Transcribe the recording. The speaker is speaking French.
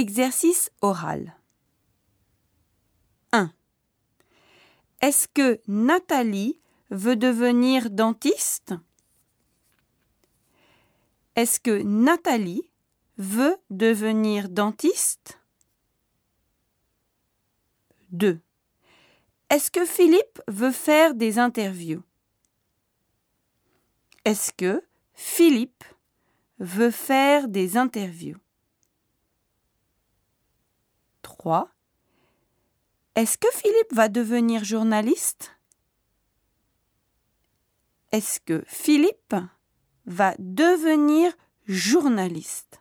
Exercice oral. 1. Est-ce que Nathalie veut devenir dentiste? Est-ce que Nathalie veut devenir dentiste? 2. Est-ce que Philippe veut faire des interviews? Est-ce que Philippe veut faire des interviews? 3. Est-ce que Philippe va devenir journaliste? Est-ce que Philippe va devenir journaliste?